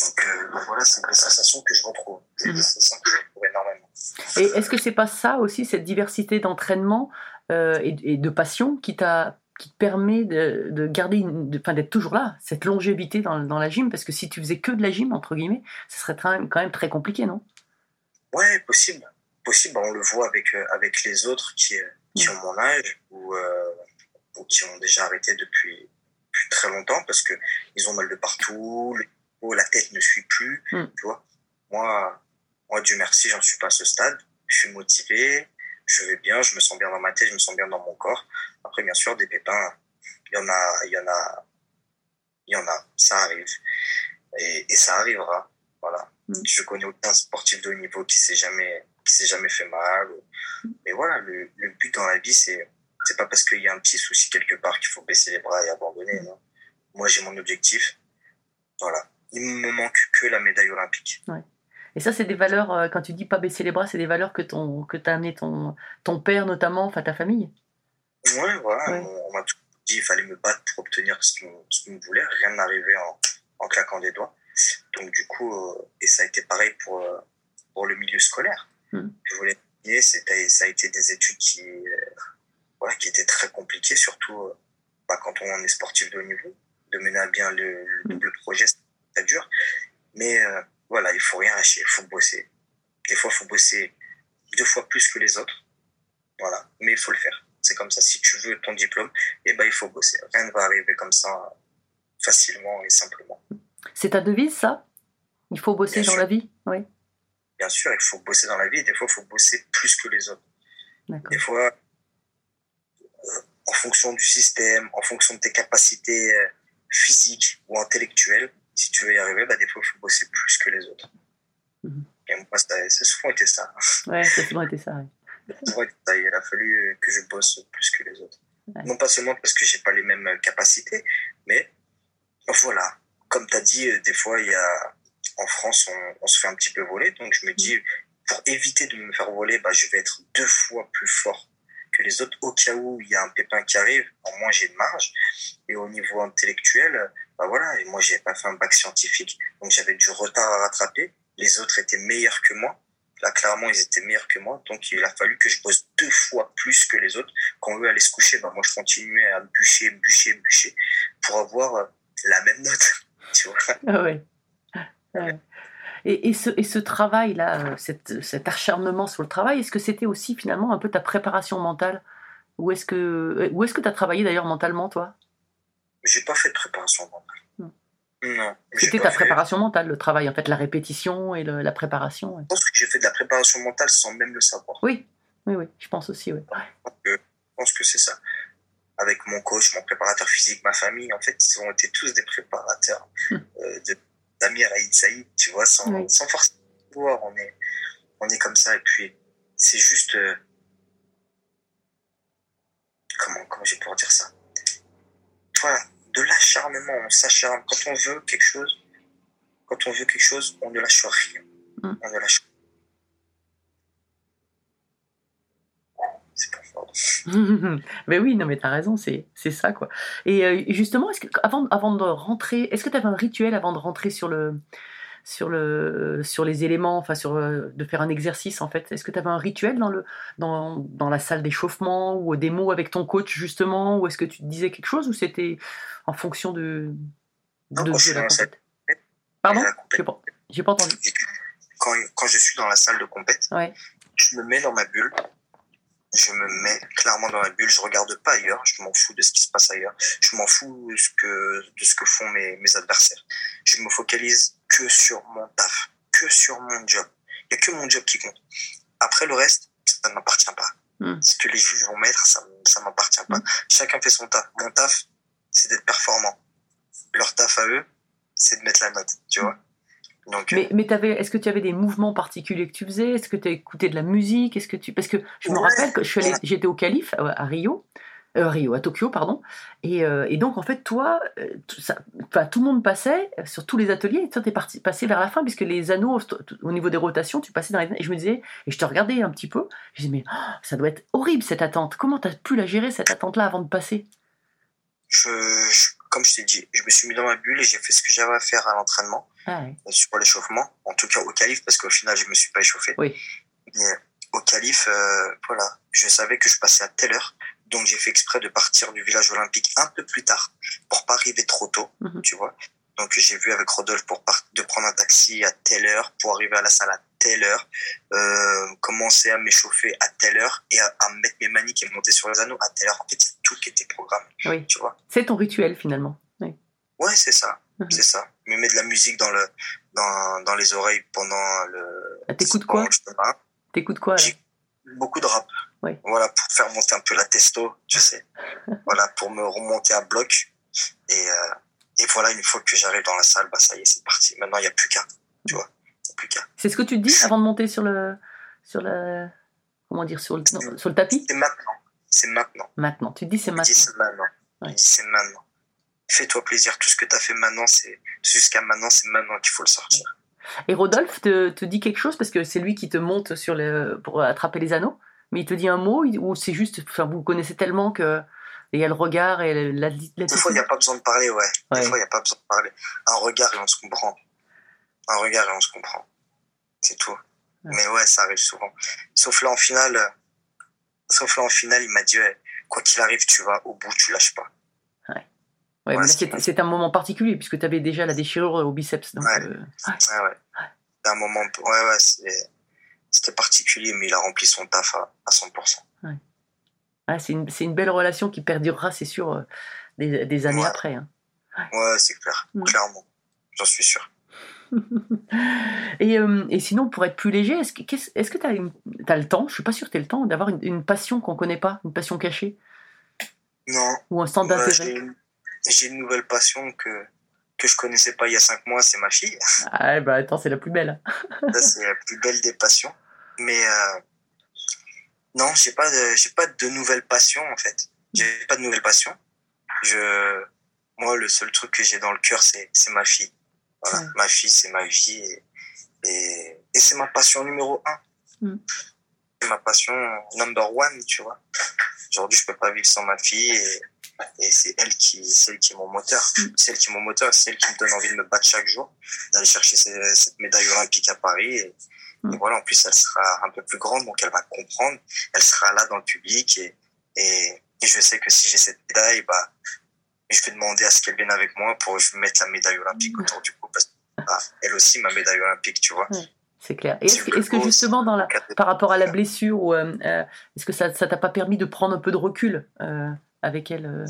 Donc euh, voilà, c'est des sensations que je retrouve. C'est Mhm. des sensations que je retrouve énormément. Et est-ce que c'est pas ça aussi, cette diversité d'entraînement euh, et, et de passion qui t'a qui te permet de, de garder, une- de- enfin d'être toujours là, cette longévité dans, dans la gym? Parce que si tu faisais que de la gym, entre guillemets, ça serait quand même, quand même très compliqué, non? Ouais, possible. Possible, on le voit avec, euh, avec les autres qui, qui ont mon âge ou, ou qui ont déjà arrêté depuis, depuis très longtemps parce que ils ont mal de partout, le- la tête ne suit plus, Mm. tu vois. Moi, moi, Dieu merci, j'en suis pas à ce stade. Je suis motivé, je vais bien, je me sens bien dans ma tête, je me sens bien dans mon corps. Après, bien sûr, des pépins, il y en a, il y en a, il y en a, ça arrive. Et, et ça arrivera, voilà. Mm. Je connais aucun sportif de haut niveau qui s'est jamais, qui s'est jamais fait mal. Mais voilà, le, le but dans la vie, c'est pas parce qu'il y a un petit souci quelque part qu'il faut baisser les bras et abandonner, non. Moi, j'ai mon objectif. Voilà. Il me manque que la médaille olympique. Et ça, c'est des valeurs, euh, quand tu dis pas baisser les bras, c'est des valeurs que ton que t'as amené ton, ton père notamment, enfin ta famille? Ouais, voilà. Ouais. On, on m'a tout dit, il fallait me battre pour obtenir ce qu'on, qu'on voulait. Rien n'arrivait en, en claquant des doigts. Donc, du coup, euh, et ça a été pareil pour, euh, pour le milieu scolaire. Mhm. Je voulais ça a été des études qui, voilà, qui étaient très compliquées, surtout euh, bah, quand on est sportif de haut niveau. De mener à bien le, le Mhm. double projet, c'est dur. Mais euh, voilà, il faut rien lâcher, il faut bosser. Des fois, il faut bosser deux fois plus que les autres. Voilà, mais il faut le faire. C'est comme ça. Si tu veux ton diplôme, eh ben, il faut bosser. Rien ne va arriver comme ça facilement et simplement. C'est ta devise, ça? Il faut bosser Bien dans sûr. la vie? Oui. Bien sûr, il faut bosser dans la vie. Des fois, il faut bosser plus que les autres. Des fois, en fonction du système, en fonction de tes capacités euh, physiques ou intellectuelles, si tu veux y arriver, bah, des fois, il faut bosser plus que les autres. Mhm. Et moi, a souvent été ça. Ouais, a souvent été ça. ouais. Ça a souvent été ça. Il a fallu euh, que je bosse plus que les autres. Ouais. Non pas seulement parce que j'ai pas les mêmes euh, capacités, mais voilà. Comme tu as dit, des fois, il y a, en France, on, on se fait un petit peu voler. Donc, je me dis, pour éviter de me faire voler, bah, je vais être deux fois plus fort les autres au cas où il y a un pépin qui arrive. Au moins, j'ai de marge. Et au niveau intellectuel, bah voilà. Et moi, j'ai pas fait un bac scientifique. Donc, j'avais du retard à rattraper. Les autres étaient meilleurs que moi. Là, clairement, ils étaient meilleurs que moi. Donc, il a fallu que je bosse deux fois plus que les autres. Quand eux allaient se coucher, bah, moi, je continuais à bûcher, bûcher, bûcher pour avoir la même note. Tu vois? Ah ouais. Ouais. Et, et, ce, et ce travail-là, euh, cet acharnement sur le travail, est-ce que c'était aussi finalement un peu ta préparation mentale? Ou est-ce que où est-ce que tu as travaillé d'ailleurs mentalement, toi? J'ai pas fait de préparation mentale. Non. Non. C'était ta fait. préparation mentale, le travail, en fait, la répétition et le- la préparation. ouais. Je pense que j'ai fait de la préparation mentale sans même le savoir. Oui, oui, oui, je pense aussi, oui. Je pense que c'est ça. Avec mon coach, mon préparateur physique, ma famille, en fait, ils ont été tous des préparateurs Hmm. euh, de d'Amir Aïd Saïd, tu vois, sans, Oui. sans forcément pouvoir. On est, on est comme ça. Et puis, c'est juste. euh, comment, comment je vais pouvoir dire ça? Voilà, de l'acharnement. On s'acharne. Quand on veut quelque chose, quand on veut quelque chose, on ne lâche rien. Hmm. On ne lâche C'est pas fort. mais oui, non, mais t'as raison, c'est c'est ça, quoi. Et euh, justement, est-ce que, avant, avant de rentrer, est-ce que tu avais un rituel avant de rentrer sur le sur le sur les éléments, enfin sur euh, de faire un exercice en fait? Est-ce que tu avais un rituel dans le dans, dans la salle d'échauffement ou des mots avec ton coach justement, ou est-ce que tu te disais quelque chose ou c'était en fonction de Non, de, quand je de la compète? Pardon, j'ai pas j'ai pas entendu. quand, quand je suis dans la salle de compète, Ouais. je me mets dans ma bulle. Je me mets clairement dans ma bulle. Je regarde pas ailleurs. Je m'en fous de ce qui se passe ailleurs. Je m'en fous de ce que, de ce que font mes, mes adversaires. Je me focalise que sur mon taf, que sur mon job. Il y a que mon job qui compte. Après le reste, ça ne m'appartient pas. Hmm. Ce que les juges vont mettre, ça, ça m'appartient pas. Hmm. Chacun fait son taf. Mon taf, c'est d'être performant. Leur taf à eux, c'est de mettre la note, tu vois. Donc, Mais, mais t'avais, est-ce que tu avais des mouvements particuliers que tu faisais? Est-ce que tu écouté de la musique? Est-ce que tu, parce que je me Ouais. rappelle que je suis allée- j'étais au Calife à, à Rio, euh, à Rio, à Tokyo, pardon. Et, euh, et donc en fait, toi, euh, tout, ça, enfin, tout le monde passait euh, sur tous les ateliers. Et toi, t'es parti, passé vers la fin puisque les anneaux, au niveau des rotations, tu passais dans les. Et je me disais, et je te regardais un petit peu. Je disais mais oh, ça doit être horrible cette attente. Comment t'as pu la gérer cette attente-là avant de passer? Je, je- comme je t'ai dit, je me suis mis dans ma bulle et j'ai fait ce que j'avais à faire à l'entraînement, ah, euh, sur l'échauffement. En tout cas au calife, parce qu'au final, je me suis pas échauffé. Oui. Mais au calife, euh, voilà, je savais que je passais à telle heure. Donc j'ai fait exprès de partir du village olympique un peu plus tard pour pas arriver trop tôt, Mhm. tu vois. Donc j'ai vu avec Rodolphe pour de prendre un taxi à telle heure pour arriver à la salle à telle heure, euh, commencer à m'échauffer à telle heure et à, à mettre mes maniques et monter sur les anneaux à telle heure. En fait, c'est tout qui était programmé, Oui. tu vois. C'est ton rituel finalement. Oui. Ouais, c'est ça, Mhm. c'est ça. Me mettre de la musique dans le dans, dans les oreilles pendant le. Ah, T'écoutes quoi. T'écoutes quoi beaucoup de rap. Oui. Voilà, pour faire monter un peu la testo, tu sais. voilà, pour me remonter à bloc. Et, euh, et voilà, une fois que j'arrive dans la salle, bah ça y est, c'est parti. Maintenant, il n'y a plus qu'un, tu vois. A plus qu'un. C'est ce que tu te dis avant de monter sur le, sur le, comment dire, sur le, non, sur le tapis C'est maintenant. C'est maintenant. Maintenant. Tu te dis c'est Je me dis maintenant. c'est maintenant. Je Ouais. me dis c'est maintenant. Fais-toi plaisir. Tout ce que tu as fait maintenant, c'est jusqu'à maintenant, c'est maintenant qu'il faut le sortir. Et Rodolphe te, te dit quelque chose parce que c'est lui qui te monte sur le, pour attraper les anneaux, mais il te dit un mot ou c'est juste, enfin vous connaissez tellement que il y a le regard et la, la, Des fois, il n'y a pas besoin de parler, ouais. Des fois, il n'y a pas besoin de parler. Un regard et on se comprend. Un regard et on se comprend. C'est tout. Mais ouais, ça arrive souvent. Sauf là, en finale, euh, sauf là, en finale, il m'a dit, ouais, quoi qu'il arrive, tu vas au bout, tu lâches pas. Ouais, c'est- un moment particulier puisque tu avais déjà la déchirure au biceps. Donc, Ouais. euh, Ouais, ouais. C'est un moment, ouais, ouais, c'était particulier, mais il a rempli son taf à, à 100%. ouais, c'est une, une belle relation qui perdurera, c'est sûr, euh, des, des années après. hein. Ouais, c'est clair. Clairement. J'en suis sûr. Et, euh, et sinon, pour être plus léger, est-ce que qu'est-ce- est-ce que tu as, le temps, je suis pas sûr que tu le temps, d'avoir une, une passion qu'on connaît pas, une passion cachée? Non. ou un centre d'intérêt? J'ai une, nouvelle passion que, que je connaissais pas il y a cinq mois, c'est ma fille. Ah bah attends, c'est la plus belle. C'est la plus belle des passions. Mais euh, non, j'ai pas de, j'ai pas de nouvelle passion en fait. J'ai pas de nouvelle passion. Je, moi, le seul truc que j'ai dans le cœur, c'est, c'est ma fille. Voilà, Ouais. ma fille, c'est ma vie et, et, et c'est ma passion numéro un. Mm. C'est ma passion number one, tu vois. Aujourd'hui, je peux pas vivre sans ma fille et, et c'est elle qui, c'est qui est mon moteur. Mm. C'est elle qui mon moteur, c'est elle qui me donne envie de me battre chaque jour, d'aller chercher ces- cette médaille olympique à Paris. Et, Mm. et voilà, en plus, elle sera un peu plus grande, donc elle va comprendre. Elle sera là dans le public et, et, et je sais que si j'ai cette médaille, bah, je vais demander à ce qu'elle vienne avec moi pour je mette la médaille olympique Mm. autour du cou parce que bah, elle aussi ma médaille olympique, tu vois. C'est clair. Et est-ce que, justement, dans la, c'est- par rapport à la blessure, euh, euh, est-ce que ça ça t'a pas permis de prendre un peu de recul euh, avec elle euh,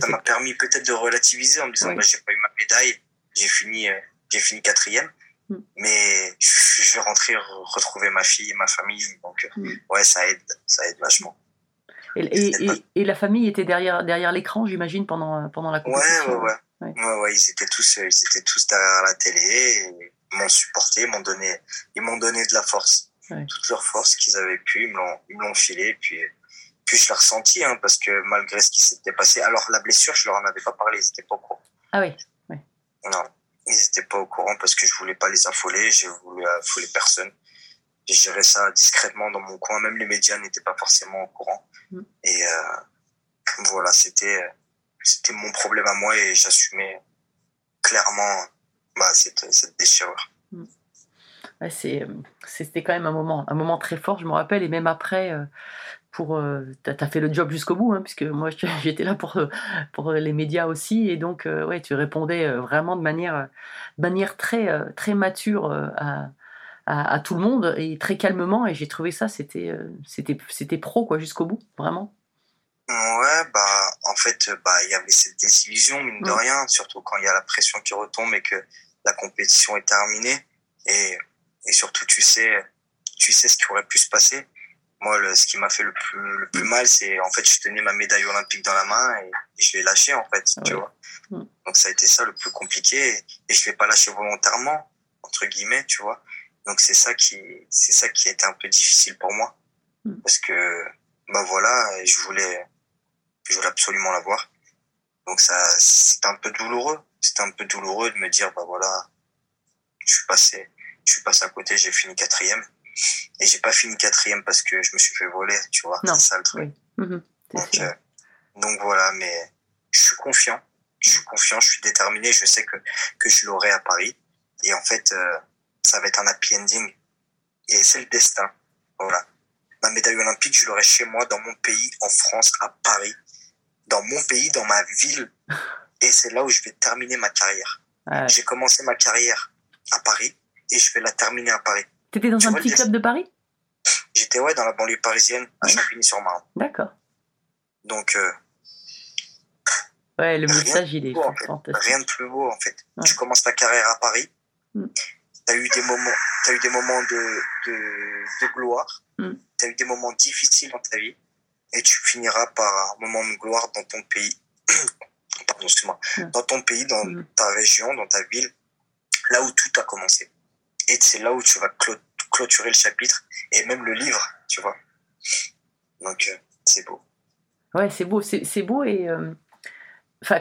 ça m'a permis peut-être de relativiser en me disant Oui. bah, j'ai pas eu ma médaille, j'ai fini, euh, j'ai fini quatrième, Mm. mais je, vais rentrer re- retrouver ma fille et ma famille, donc euh, Mm. ouais ça aide, ça aide vachement. et, et, et- et la famille était derrière, derrière l'écran, j'imagine, pendant, pendant la compétition. ouais ouais. Ouais. Ouais, ouais, ils étaient tous, ils étaient tous derrière la télé, ils m'ont supporté, ils m'ont donné, ils donné de la force, toute leur force qu'ils avaient pu, ils me l'ont, ils me l'ont filé, puis, puis je l'ai ressenti, hein, parce que malgré ce qui s'était passé, alors la blessure, je leur en avais pas parlé, ils étaient pas au courant. Ah oui. Non, ils étaient pas au courant parce que je voulais pas les affoler, je voulais affoler personne. J'ai géré ça discrètement dans mon coin, même les médias n'étaient pas forcément au courant. Mm. Et euh, voilà, c'était c'était mon problème à moi et j'assumais clairement bah, cette, cette déchirure. Ouais, euh, c'était quand même un moment, un moment très fort, je me rappelle, et même après, euh, pour, euh, t'as, t'as fait le job jusqu'au bout, hein, puisque moi j'étais là pour, pour les médias aussi, et donc euh, ouais, tu répondais euh, vraiment de manière, de manière très, très mature à, à, à tout le monde et très calmement, et j'ai trouvé ça, c'était, c'était, c'était pro quoi, jusqu'au bout, vraiment. Ouais, bah en fait, bah il y avait cette désillusion mine de Mm. rien, surtout quand il y a la pression qui retombe et que la compétition est terminée et et surtout tu sais tu sais ce qui aurait pu se passer. Moi, le, ce qui m'a fait le plus le plus mal, c'est en fait je tenais ma médaille olympique dans la main et, et je l'ai lâché en fait, tu vois. Mm. Donc ça a été ça le plus compliqué et, et je l'ai pas lâché volontairement, entre guillemets, tu vois. Donc c'est ça qui, c'est ça qui a été un peu difficile pour moi, Mm. parce que, bah voilà, je voulais, je voulais absolument l'avoir. Donc ça, c'était un peu douloureux. C'était un peu douloureux de me dire, bah voilà, je suis passé, je suis passé à côté, j'ai fini quatrième. Et j'ai pas fini quatrième parce que je me suis fait voler, tu vois. C'est ça le truc. oui. Mhm, Donc, euh, donc voilà, mais je suis confiant. Je suis confiant, je suis déterminé. Je sais que, que je l'aurai à Paris. Et en fait, euh, ça va être un happy ending. Et c'est le destin. Voilà. Ma médaille olympique, je l'aurai chez moi, dans mon pays, en France, à Paris. Dans mon pays, dans ma ville. Et c'est là où je vais terminer ma carrière. Ouais. J'ai commencé ma carrière à Paris et je vais la terminer à Paris. T'étais dans un petit club de Paris? J'étais ouais dans la banlieue parisienne, à. Champigny-sur-Marne. D'accord. Donc euh, Ouais, le message, il est beau, en fait. rien de plus beau en fait. Ouais. Tu commences ta carrière à Paris. Mm. T'as eu des moments, t'as eu des moments de de, de gloire. Mm. T'as eu des moments difficiles dans ta vie et tu finiras par un moment de gloire dans ton pays. Pardon, excuse-moi. Mm. Dans ton pays, dans Mm. ta région, dans ta ville, là où tout a commencé. Et c'est là où tu vas clôturer le chapitre et même le livre, tu vois. Donc euh, c'est beau. Ouais, c'est beau, c'est beau et euh,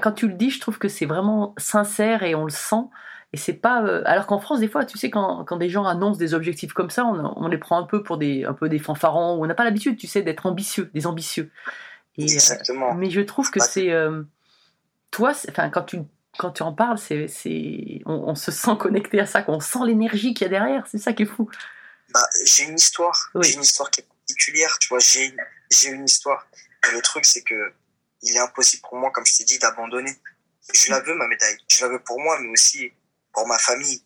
quand tu le dis, je trouve que c'est vraiment sincère et on le sent. Et c'est pas euh, alors qu'en France des fois, tu sais quand, quand des gens annoncent des objectifs comme ça, on, on les prend un peu pour des un peu des fanfarons. On n'a pas l'habitude, tu sais, d'être ambitieux, des ambitieux. Et, Exactement. mais je trouve que c'est toi, enfin quand tu quand tu en parles, c'est c'est on, on se sent connecté à ça, qu'on sent l'énergie qu'il y a derrière. C'est ça qui est fou. Bah, j'ai une histoire. Oui. J'ai une histoire qui est particulière, tu vois. J'ai, j'ai une histoire. Et le truc, c'est que il est impossible pour moi, comme je t'ai dit, d'abandonner. Je la veux, ma médaille. Je la veux pour moi, mais aussi pour ma famille,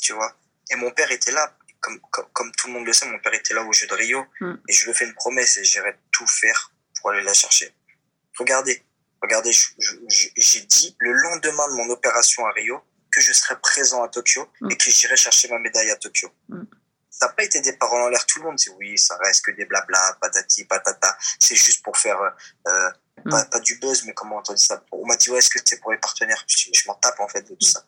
tu vois. Et mon père était là. Comme, comme, comme tout le monde le sait, mon père était là au jeu de Rio. Mm. Et je lui ai fait une promesse et j'irai tout faire pour aller la chercher. Regardez. Regardez, j'ai dit le lendemain de mon opération à Rio que je serais présent à Tokyo Mm. et que j'irai chercher ma médaille à Tokyo ça n'a pas été des paroles en l'air. Tout le monde dit oui, ça reste que des blabla, patati, patata. C'est juste pour faire, euh, Mm. pas, pas du buzz, mais comment on dit ça? On m'a dit ouais, est-ce que c'est pour les partenaires? Je, m'en tape en fait de tout Mm. ça.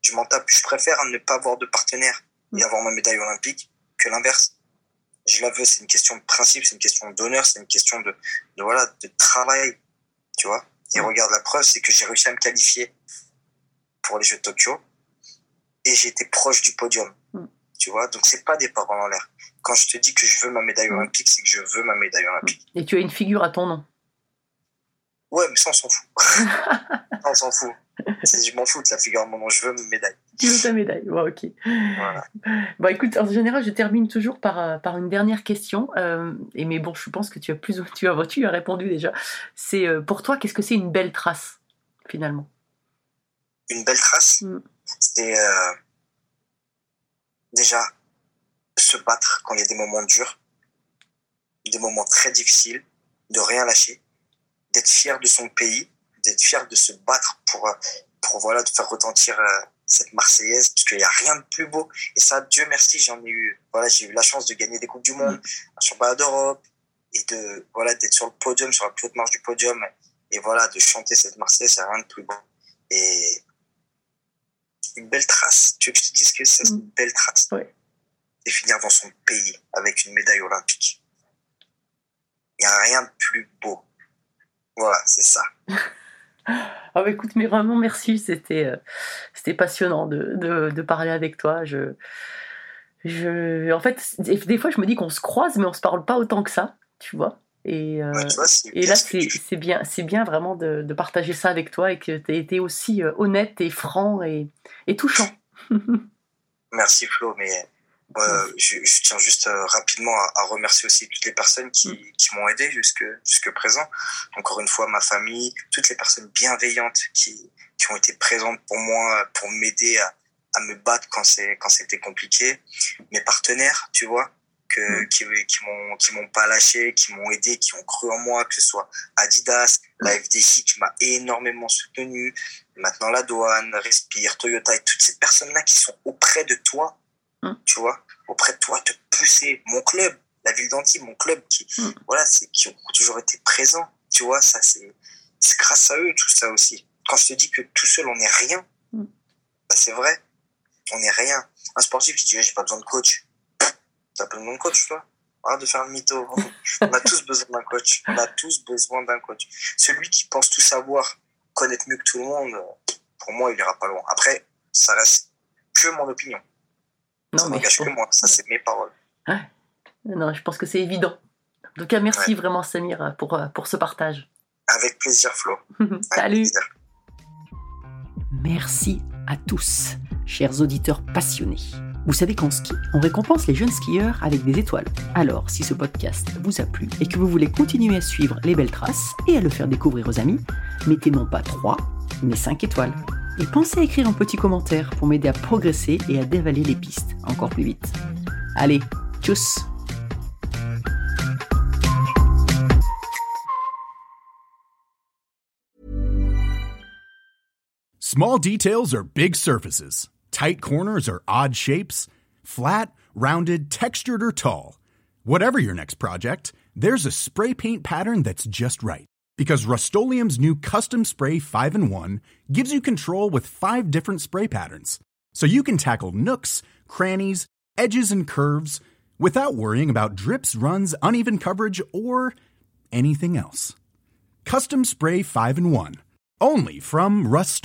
Je m'en tape. Je préfère ne pas avoir de partenaire et Mm. avoir ma médaille olympique que l'inverse. Je la veux. C'est une question de principe, c'est une question d'honneur, c'est une question de, de voilà, de travail, tu vois. Et Mm. regarde la preuve, c'est que j'ai réussi à me qualifier pour les Jeux de Tokyo et j'étais proche du podium. Mm. Tu vois, donc c'est pas des paroles en l'air. Quand je te dis que je veux ma médaille Mm. olympique, c'est que je veux ma médaille olympique. Et tu as une figure à ton nom. Ouais, mais ça on s'en fout. Ça, on s'en fout. Je m'en fous de la figure de mon nom, je veux ma médaille. Tu veux ta médaille. Ouais, ok. Voilà. Bon, écoute, en général, je termine toujours par, euh, par une dernière question. euh, et mais bon, je pense que tu as plus, tu as, tu as répondu déjà. C'est euh, pour toi, qu'est-ce que c'est une belle trace finalement? Une belle trace, Mm. c'est euh, déjà se battre quand il y a des moments durs, des moments très difficiles, de rien lâcher, d'être fier de son pays, d'être fier de se battre pour, euh, pour voilà, de faire retentir euh, cette Marseillaise, parce qu'il n'y a rien de plus beau. Et ça, Dieu merci, j'en ai eu, voilà, j'ai eu la chance de gagner des Coupes du Monde, un championnat d'Europe, et de, voilà, d'être sur le podium, sur la plus haute marche du podium, et voilà, de chanter cette Marseillaise, c'est rien de plus beau. Et une belle trace, tu veux que je te dise que c'est Mm. une belle trace? Et finir dans son pays avec une médaille olympique. Il n'y a rien de plus beau. Voilà, c'est ça. Ah bah écoute, mais vraiment merci, c'était euh, c'était passionnant de, de, de parler avec toi. Je, je, en fait, des, fois, je me dis qu'on se croise, mais on se parle pas autant que ça, tu vois. Et, euh, Ouais, vois, et là, c'est tu- bien, c'est bien vraiment de, de partager ça avec toi et que tu as été aussi euh, honnête et franc et, et touchant. Merci Flo, mais euh, je, je tiens juste euh, rapidement à, à remercier aussi toutes les personnes qui, Mm. qui m'ont aidé jusque, jusque présent. Encore une fois, ma famille, toutes les personnes bienveillantes qui, qui ont été présentes pour moi, pour m'aider à, à me battre quand c'est quand c'était compliqué. Mes partenaires, tu vois, que, Mm. qui, qui m'ont qui m'ont pas lâché, qui m'ont aidé, qui ont cru en moi, que ce soit Adidas, la FDJ qui m'a énormément soutenu, maintenant la douane, Respire, Toyota et toutes ces personnes-là qui sont auprès de toi, Mm. tu vois, auprès de toi, te pousser. Mon club, la ville d'Antibes, mon club, qui, Mm. voilà, c'est qui ont toujours été présents, tu vois, ça c'est c'est grâce à eux tout ça aussi. Quand je te dis que tout seul on n'est rien, Mm. bah, c'est vrai. On n'est rien. Un sportif qui dit j'ai pas besoin de coach. T'as pas besoin de coach, toi? Arrête de faire le mytho. On a tous besoin d'un coach. On a tous besoin d'un coach. Celui qui pense tout savoir, connaître mieux que tout le monde, pour moi, il ira pas loin. Après, ça reste que mon opinion. Ça mais n'engage je- que moi. Ça, c'est mes paroles. non, je pense que c'est évident. En tout cas, merci vraiment Samir pour, euh, pour ce partage. Avec plaisir, Flo. Avec Salut plaisir. Merci à tous, chers auditeurs passionnés. Vous savez qu'en ski, on récompense les jeunes skieurs avec des étoiles. Alors, si ce podcast vous a plu et que vous voulez continuer à suivre les belles traces et à le faire découvrir aux amis, mettez non pas 3, mais 5 étoiles. Et pensez à écrire un petit commentaire pour m'aider à progresser et à dévaler les pistes encore plus vite. Allez, tchuss Small details are big surfaces. Tight corners are odd shapes. Flat, rounded, textured, or tall. Whatever your next project, there's a spray paint pattern that's just right. Because Rust new Custom Spray 5 in 1 gives you control with five different spray patterns. So you can tackle nooks, crannies, edges, and curves without worrying about drips, runs, uneven coverage, or anything else. Custom Spray 5 in 1. Only from Rust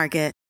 Market.